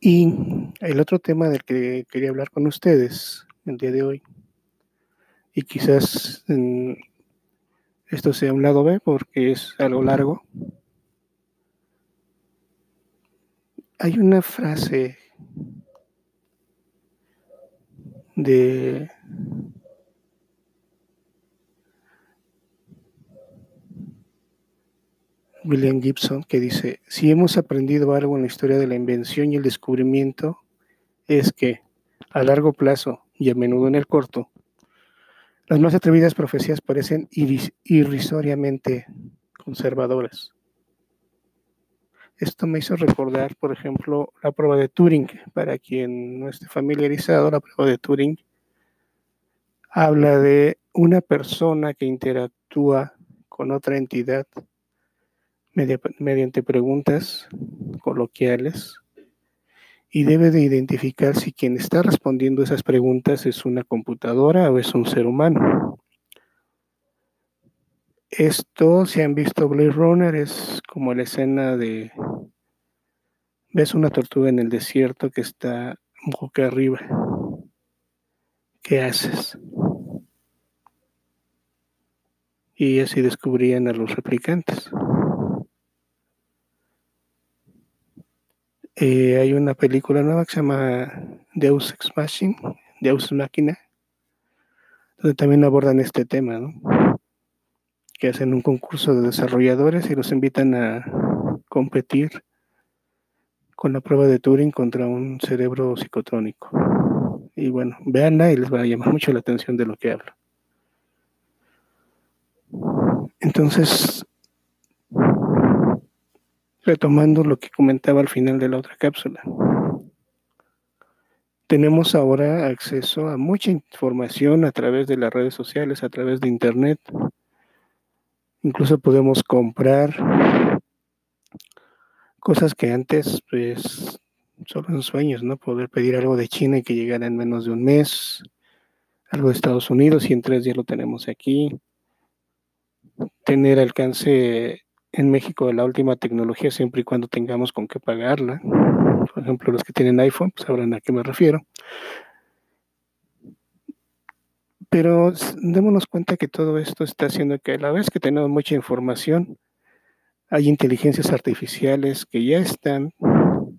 Y el otro tema del que quería hablar con ustedes el día de hoy, y quizás mm, esto sea un lado B porque es algo largo, hay una frase de William Gibson que dice, si hemos aprendido algo en la historia de la invención y el descubrimiento, es que a largo plazo y a menudo en el corto, las más atrevidas profecías parecen irrisoriamente conservadoras. Esto me hizo recordar, por ejemplo, la prueba de Turing. Para quien no esté familiarizado, la prueba de Turing habla de una persona que interactúa con otra entidad mediante preguntas coloquiales y debe de identificar si quien está respondiendo esas preguntas es una computadora o es un ser humano. Esto, si han visto Blade Runner, es como la escena de... Ves una tortuga en el desierto que está boca arriba. ¿Qué haces? Y así descubrían a los replicantes. Eh, hay una película nueva que se llama Deus Ex Machina, Deus Máquina, donde también abordan este tema, ¿no? que hacen un concurso de desarrolladores y los invitan a competir con la prueba de Turing contra un cerebro psicotrónico. Y bueno, véanla y les va a llamar mucho la atención de lo que hablo. Entonces, retomando lo que comentaba al final de la otra cápsula. Tenemos ahora acceso a mucha información a través de las redes sociales, a través de Internet. Incluso podemos comprar cosas que antes, pues, solo en sueños, ¿no? Poder pedir algo de China y que llegara en menos de un mes, algo de Estados Unidos y en tres días lo tenemos aquí. Tener alcance en México de la última tecnología siempre y cuando tengamos con qué pagarla. Por ejemplo, los que tienen iPhone pues, sabrán a qué me refiero. Pero démonos cuenta que todo esto está haciendo que a la vez que tenemos mucha información, hay inteligencias artificiales que ya están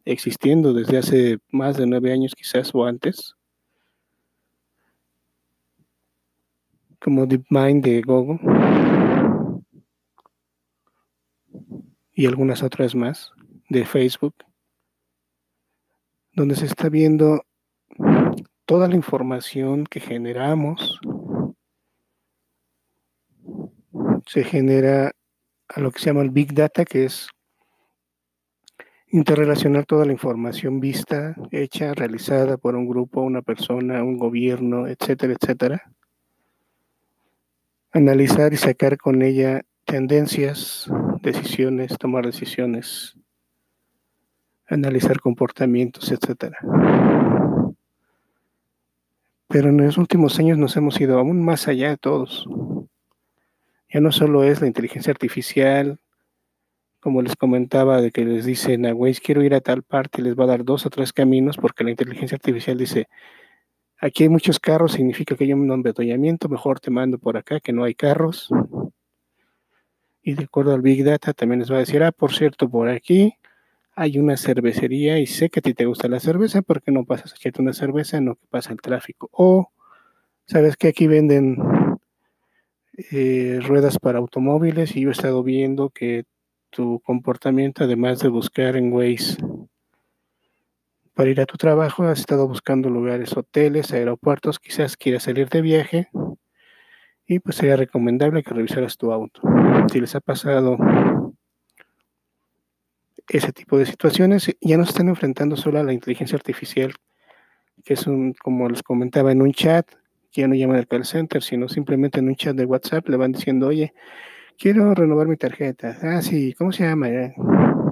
existiendo desde hace más de nueve años quizás o antes, como DeepMind de Google y algunas otras más de Facebook, donde se está viendo toda la información que generamos, se genera a lo que se llama el Big Data, que es interrelacionar toda la información vista, hecha, realizada por un grupo, una persona, un gobierno, etcétera, etcétera. Analizar y sacar con ella tendencias, decisiones, tomar decisiones, analizar comportamientos, etc. Pero en los últimos años nos hemos ido aún más allá de todos. Ya no solo es la inteligencia artificial, como les comentaba, de que les dicen a Waze, quiero ir a tal parte, les va a dar dos o tres caminos, porque la inteligencia artificial dice, aquí hay muchos carros, significa que hay un embotellamiento, mejor te mando por acá, que no hay carros. Y de acuerdo al Big Data también les va a decir, ah, por cierto, por aquí hay una cervecería y sé que a ti te gusta la cerveza, ¿por qué no pasas a echarte una cerveza no que pasa el tráfico? O, ¿sabes que aquí venden eh, ruedas para automóviles y yo he estado viendo que tu comportamiento, además de buscar en Waze para ir a tu trabajo, has estado buscando lugares, hoteles, aeropuertos, quizás quieras salir de viaje y pues sería recomendable que revisaras tu auto. Si les ha pasado ese tipo de situaciones, ya no se están enfrentando solo a la inteligencia artificial, que es un, como les comentaba, en un chat, que ya no llaman al call center, sino simplemente en un chat de WhatsApp le van diciendo, oye, quiero renovar mi tarjeta. Ah, sí, ¿cómo se llama?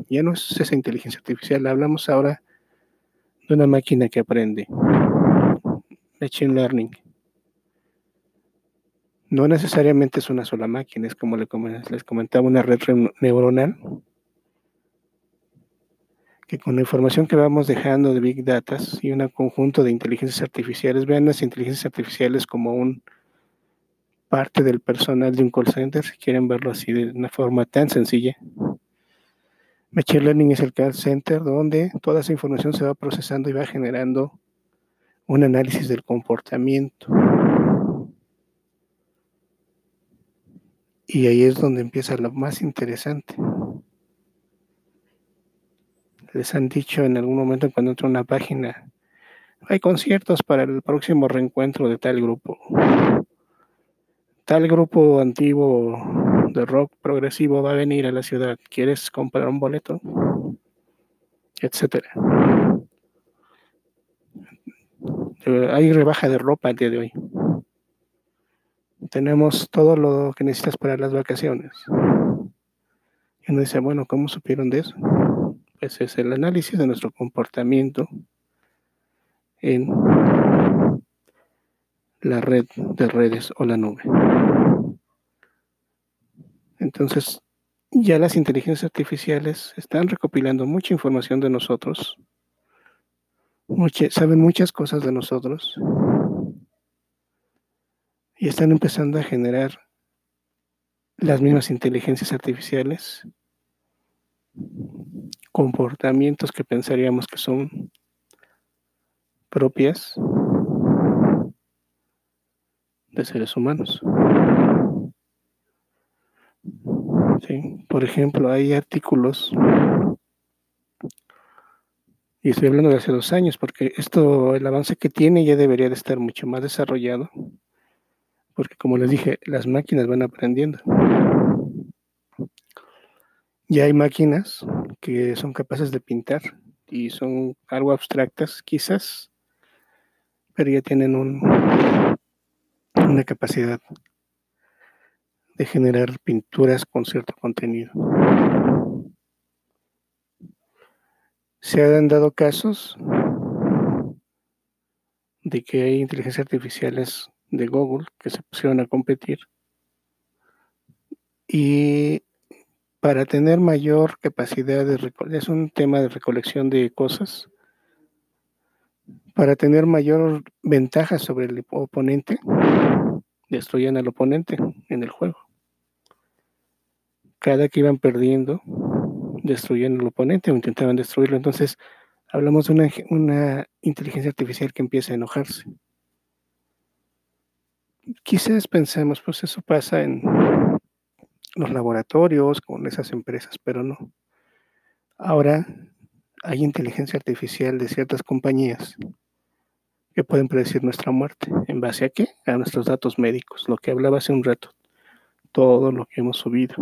Ya, no es esa inteligencia artificial, hablamos ahora de una máquina que aprende. Machine Learning no necesariamente es una sola máquina, es como les comentaba una red neuronal que con la información que vamos dejando de Big Data y un conjunto de inteligencias artificiales, vean las inteligencias artificiales como un parte del personal de un call center, si quieren verlo así de una forma tan sencilla. Machine Learning es el call center donde toda esa información se va procesando y va generando un análisis del comportamiento. Y ahí es donde empieza lo más interesante. Les han dicho en algún momento cuando entra una página, hay conciertos para el próximo reencuentro de tal grupo. Tal grupo antiguo de rock progresivo va a venir a la ciudad. ¿Quieres comprar un boleto? Etcétera. Eh, hay rebaja de ropa el día de hoy tenemos todo lo que necesitas para las vacaciones. Y uno dice, bueno, ¿cómo supieron de eso? Pues es el análisis de nuestro comportamiento en la red de redes o la nube. Entonces, ya las inteligencias artificiales están recopilando mucha información de nosotros, saben muchas cosas de nosotros y están empezando a generar las mismas inteligencias artificiales, comportamientos que pensaríamos que son propias de seres humanos. Por ejemplo, hay artículos, y estoy hablando de hace dos años, porque esto, el avance que tiene ya debería de estar mucho más desarrollado porque como les dije, las máquinas van aprendiendo. Ya hay máquinas que son capaces de pintar y son algo abstractas quizás, pero ya tienen un, una capacidad de generar pinturas con cierto contenido. Se han dado casos de que hay inteligencias artificiales de Google que se pusieron a competir. Y para tener mayor capacidad de es un tema de recolección de cosas, para tener mayor ventaja sobre el oponente, destruían al oponente en el juego. Cada que iban perdiendo, destruían al oponente o intentaban destruirlo. Entonces, hablamos de una, una inteligencia artificial que empieza a enojarse quizás pensemos, pues eso pasa en los laboratorios, con esas empresas, pero no. Ahora hay inteligencia artificial de ciertas compañías que pueden predecir nuestra muerte. ¿En base a qué? A nuestros datos médicos, lo que hablaba hace un rato, todo lo que hemos subido.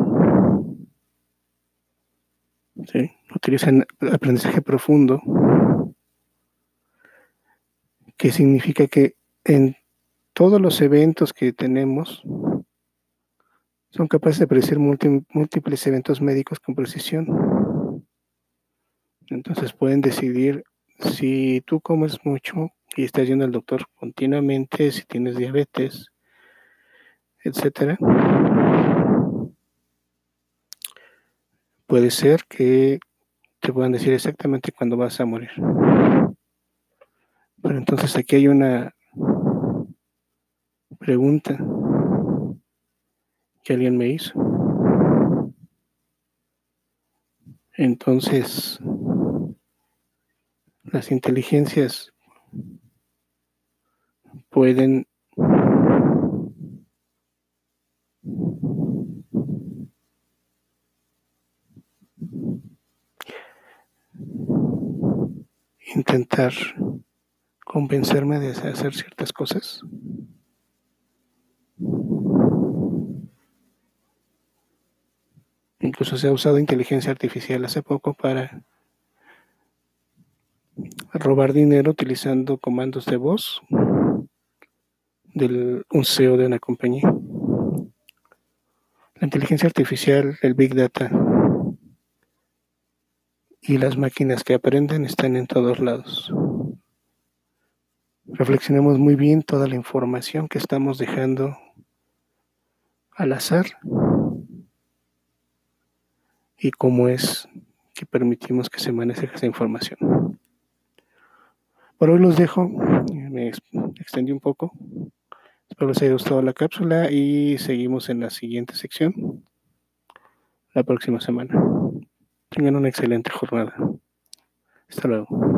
¿Sí? Utilizan aprendizaje profundo, que significa que en todos los eventos que tenemos son capaces de predecir múltiples eventos médicos con precisión. Entonces pueden decidir si tú comes mucho y estás yendo al doctor continuamente, si tienes diabetes, etcétera. Puede ser que te puedan decir exactamente cuándo vas a morir. Pero entonces aquí hay una pregunta que alguien me hizo. Entonces, las inteligencias pueden intentar convencerme de hacer ciertas cosas. Incluso se ha usado inteligencia artificial hace poco para robar dinero utilizando comandos de voz del un CEO de una compañía. La inteligencia artificial, el Big Data y las máquinas que aprenden están en todos lados. Reflexionemos muy bien toda la información que estamos dejando al azar y cómo es que permitimos que se maneje esa información. Por hoy los dejo, me extendí un poco. Espero les haya gustado la cápsula y seguimos en la siguiente sección la próxima semana. Tengan una excelente jornada. Hasta luego.